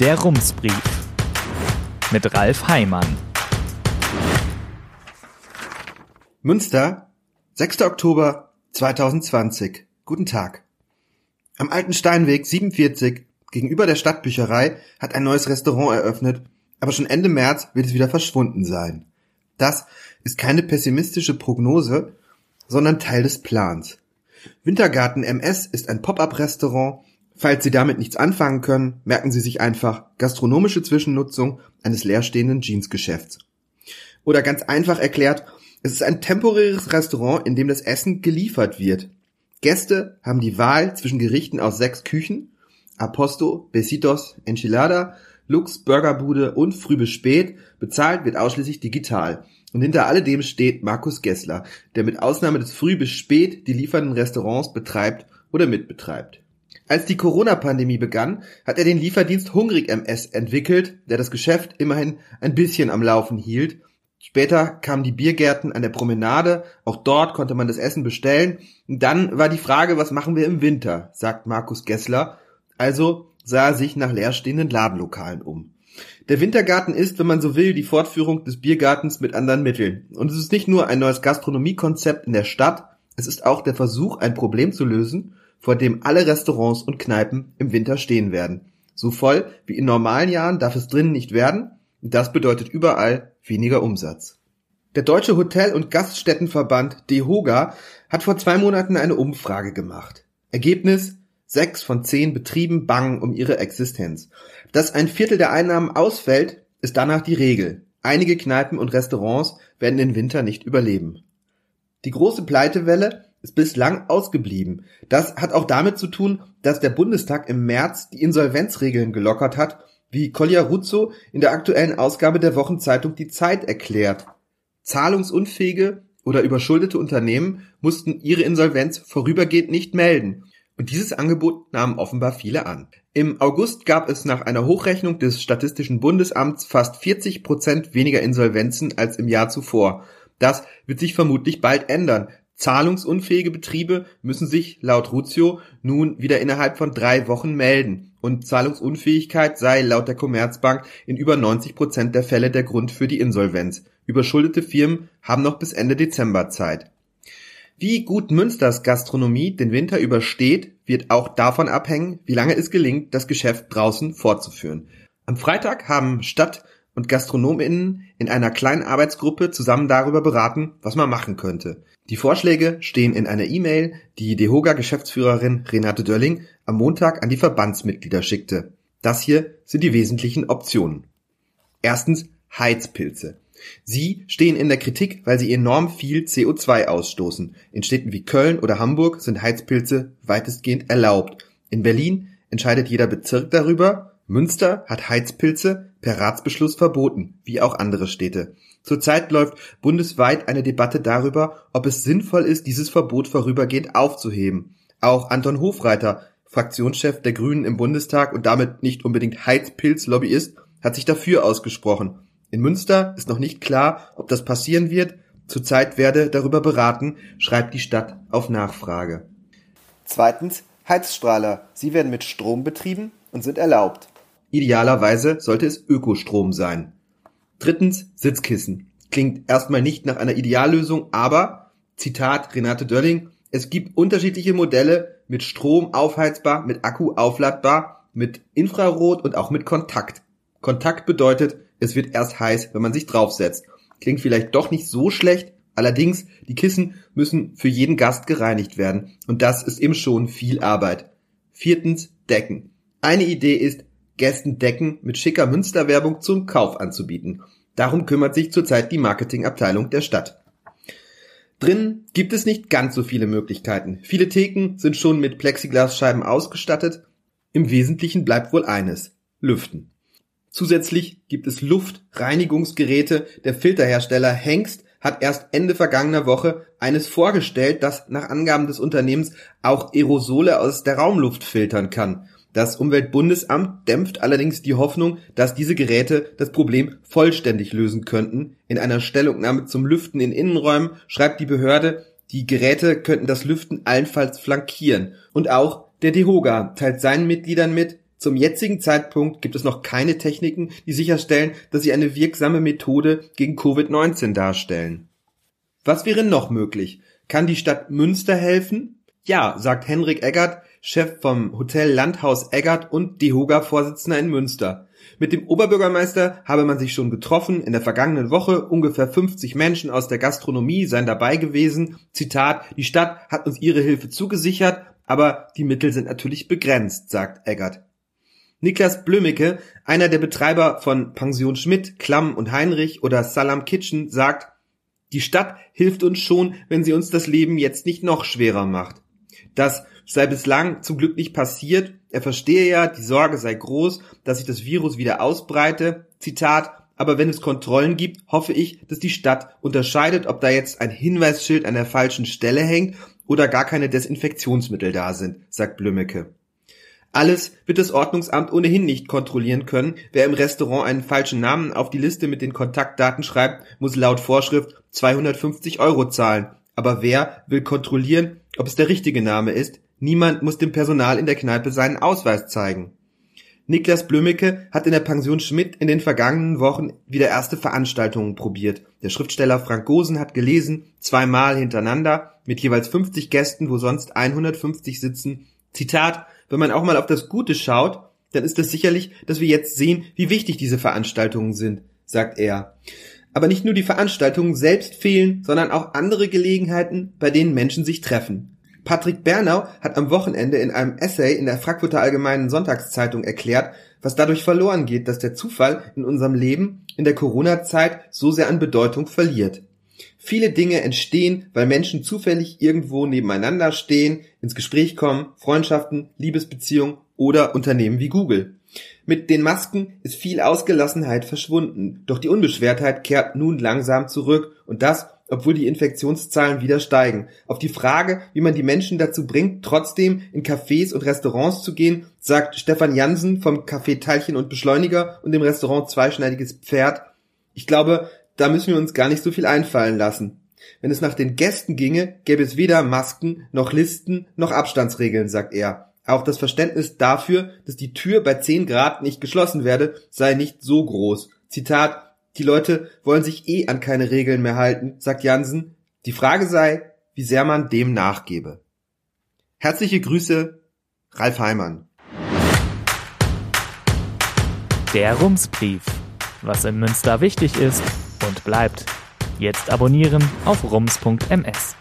Der Rumsbrief mit Ralf Heimann. Münster, 6. Oktober 2020. Guten Tag. Am alten Steinweg 47 gegenüber der Stadtbücherei hat ein neues Restaurant eröffnet, aber schon Ende März wird es wieder verschwunden sein. Das ist keine pessimistische Prognose, sondern Teil des Plans. Wintergarten MS ist ein Pop-up-Restaurant. Falls Sie damit nichts anfangen können, merken Sie sich einfach gastronomische Zwischennutzung eines leerstehenden Jeansgeschäfts. Oder ganz einfach erklärt, es ist ein temporäres Restaurant, in dem das Essen geliefert wird. Gäste haben die Wahl zwischen Gerichten aus sechs Küchen, Aposto, Besitos, Enchilada, Lux, Burgerbude und Früh bis spät. Bezahlt wird ausschließlich digital. Und hinter alledem steht Markus Gessler, der mit Ausnahme des Früh bis spät die liefernden Restaurants betreibt oder mitbetreibt. Als die Corona-Pandemie begann, hat er den Lieferdienst Hungrig MS entwickelt, der das Geschäft immerhin ein bisschen am Laufen hielt. Später kamen die Biergärten an der Promenade, auch dort konnte man das Essen bestellen. Und dann war die Frage, was machen wir im Winter, sagt Markus Gessler. Also sah er sich nach leerstehenden Ladenlokalen um. Der Wintergarten ist, wenn man so will, die Fortführung des Biergartens mit anderen Mitteln. Und es ist nicht nur ein neues Gastronomiekonzept in der Stadt, es ist auch der Versuch, ein Problem zu lösen, vor dem alle Restaurants und Kneipen im Winter stehen werden. So voll wie in normalen Jahren darf es drinnen nicht werden, und das bedeutet überall weniger Umsatz. Der Deutsche Hotel- und Gaststättenverband DEHOGA hat vor zwei Monaten eine Umfrage gemacht. Ergebnis Sechs von zehn Betrieben bangen um ihre Existenz. Dass ein Viertel der Einnahmen ausfällt, ist danach die Regel. Einige Kneipen und Restaurants werden den Winter nicht überleben. Die große Pleitewelle ist bislang ausgeblieben. Das hat auch damit zu tun, dass der Bundestag im März die Insolvenzregeln gelockert hat, wie Kolja Ruzzo in der aktuellen Ausgabe der Wochenzeitung Die Zeit erklärt. Zahlungsunfähige oder überschuldete Unternehmen mussten ihre Insolvenz vorübergehend nicht melden und dieses Angebot nahmen offenbar viele an. Im August gab es nach einer Hochrechnung des Statistischen Bundesamts fast 40 Prozent weniger Insolvenzen als im Jahr zuvor. Das wird sich vermutlich bald ändern. Zahlungsunfähige Betriebe müssen sich laut Ruzio nun wieder innerhalb von drei Wochen melden. Und Zahlungsunfähigkeit sei laut der Commerzbank in über 90 Prozent der Fälle der Grund für die Insolvenz. Überschuldete Firmen haben noch bis Ende Dezember Zeit. Wie gut Münsters Gastronomie den Winter übersteht, wird auch davon abhängen, wie lange es gelingt, das Geschäft draußen fortzuführen. Am Freitag haben Stadt- und Gastronominnen in einer kleinen Arbeitsgruppe zusammen darüber beraten, was man machen könnte. Die Vorschläge stehen in einer E-Mail, die DEHOGA-Geschäftsführerin Renate Dölling am Montag an die Verbandsmitglieder schickte. Das hier sind die wesentlichen Optionen. Erstens Heizpilze. Sie stehen in der Kritik, weil sie enorm viel CO2 ausstoßen. In Städten wie Köln oder Hamburg sind Heizpilze weitestgehend erlaubt. In Berlin entscheidet jeder Bezirk darüber. Münster hat Heizpilze per Ratsbeschluss verboten, wie auch andere Städte. Zurzeit läuft bundesweit eine Debatte darüber, ob es sinnvoll ist, dieses Verbot vorübergehend aufzuheben. Auch Anton Hofreiter, Fraktionschef der Grünen im Bundestag und damit nicht unbedingt Heizpilz-Lobbyist, hat sich dafür ausgesprochen. In Münster ist noch nicht klar, ob das passieren wird. Zurzeit werde darüber beraten, schreibt die Stadt auf Nachfrage. Zweitens Heizstrahler. Sie werden mit Strom betrieben und sind erlaubt. Idealerweise sollte es Ökostrom sein. Drittens Sitzkissen. Klingt erstmal nicht nach einer Ideallösung, aber, Zitat Renate Dölling, es gibt unterschiedliche Modelle mit Strom aufheizbar, mit Akku aufladbar, mit Infrarot und auch mit Kontakt. Kontakt bedeutet, es wird erst heiß, wenn man sich draufsetzt. Klingt vielleicht doch nicht so schlecht, allerdings, die Kissen müssen für jeden Gast gereinigt werden und das ist eben schon viel Arbeit. Viertens, Decken. Eine Idee ist, Gästen Decken mit schicker Münsterwerbung zum Kauf anzubieten. Darum kümmert sich zurzeit die Marketingabteilung der Stadt. Drinnen gibt es nicht ganz so viele Möglichkeiten. Viele Theken sind schon mit Plexiglasscheiben ausgestattet. Im Wesentlichen bleibt wohl eines. Lüften. Zusätzlich gibt es Luftreinigungsgeräte. Der Filterhersteller Hengst hat erst Ende vergangener Woche eines vorgestellt, das nach Angaben des Unternehmens auch Aerosole aus der Raumluft filtern kann. Das Umweltbundesamt dämpft allerdings die Hoffnung, dass diese Geräte das Problem vollständig lösen könnten. In einer Stellungnahme zum Lüften in Innenräumen schreibt die Behörde, die Geräte könnten das Lüften allenfalls flankieren. Und auch der DEHOGA teilt seinen Mitgliedern mit, Zum jetzigen Zeitpunkt gibt es noch keine Techniken, die sicherstellen, dass sie eine wirksame Methode gegen Covid-19 darstellen. Was wäre noch möglich? Kann die Stadt Münster helfen? Ja, sagt Henrik Eggert, Chef vom Hotel Landhaus Eggert und DEHOGA-Vorsitzender in Münster. Mit dem Oberbürgermeister habe man sich schon getroffen. In der vergangenen Woche ungefähr 50 Menschen aus der Gastronomie seien dabei gewesen. Zitat, die Stadt hat uns ihre Hilfe zugesichert, aber die Mittel sind natürlich begrenzt, sagt Eggert. Niklas Blömicke, einer der Betreiber von Pension Schmidt, Klamm und Heinrich oder Salam Kitchen, sagt, die Stadt hilft uns schon, wenn sie uns das Leben jetzt nicht noch schwerer macht. Das sei bislang zum Glück nicht passiert. Er verstehe ja, die Sorge sei groß, dass sich das Virus wieder ausbreite. Zitat, aber wenn es Kontrollen gibt, hoffe ich, dass die Stadt unterscheidet, ob da jetzt ein Hinweisschild an der falschen Stelle hängt oder gar keine Desinfektionsmittel da sind, sagt Blümecke. Alles wird das Ordnungsamt ohnehin nicht kontrollieren können. Wer im Restaurant einen falschen Namen auf die Liste mit den Kontaktdaten schreibt, muss laut Vorschrift 250 Euro zahlen. Aber wer will kontrollieren, ob es der richtige Name ist? Niemand muss dem Personal in der Kneipe seinen Ausweis zeigen. Niklas Blümicke hat in der Pension Schmidt in den vergangenen Wochen wieder erste Veranstaltungen probiert. Der Schriftsteller Frank Gosen hat gelesen, zweimal hintereinander, mit jeweils 50 Gästen, wo sonst 150 sitzen. Zitat, wenn man auch mal auf das Gute schaut, dann ist es sicherlich, dass wir jetzt sehen, wie wichtig diese Veranstaltungen sind, sagt er. Aber nicht nur die Veranstaltungen selbst fehlen, sondern auch andere Gelegenheiten, bei denen Menschen sich treffen. Patrick Bernau hat am Wochenende in einem Essay in der Frankfurter Allgemeinen Sonntagszeitung erklärt, was dadurch verloren geht, dass der Zufall in unserem Leben in der Corona-Zeit so sehr an Bedeutung verliert. Viele Dinge entstehen, weil Menschen zufällig irgendwo nebeneinander stehen, ins Gespräch kommen, Freundschaften, Liebesbeziehungen oder Unternehmen wie Google. Mit den Masken ist viel Ausgelassenheit verschwunden, doch die Unbeschwertheit kehrt nun langsam zurück und das, obwohl die Infektionszahlen wieder steigen. Auf die Frage, wie man die Menschen dazu bringt, trotzdem in Cafés und Restaurants zu gehen, sagt Stefan Jansen vom Café Teilchen und Beschleuniger und dem Restaurant Zweischneidiges Pferd. Ich glaube, da müssen wir uns gar nicht so viel einfallen lassen. Wenn es nach den Gästen ginge, gäbe es weder Masken, noch Listen, noch Abstandsregeln, sagt er. Auch das Verständnis dafür, dass die Tür bei 10 Grad nicht geschlossen werde, sei nicht so groß. Zitat, die Leute wollen sich eh an keine Regeln mehr halten, sagt Jansen. Die Frage sei, wie sehr man dem nachgebe. Herzliche Grüße, Ralf Heimann. Der Rumsbrief. Was in Münster wichtig ist und bleibt. Jetzt abonnieren auf rums.ms.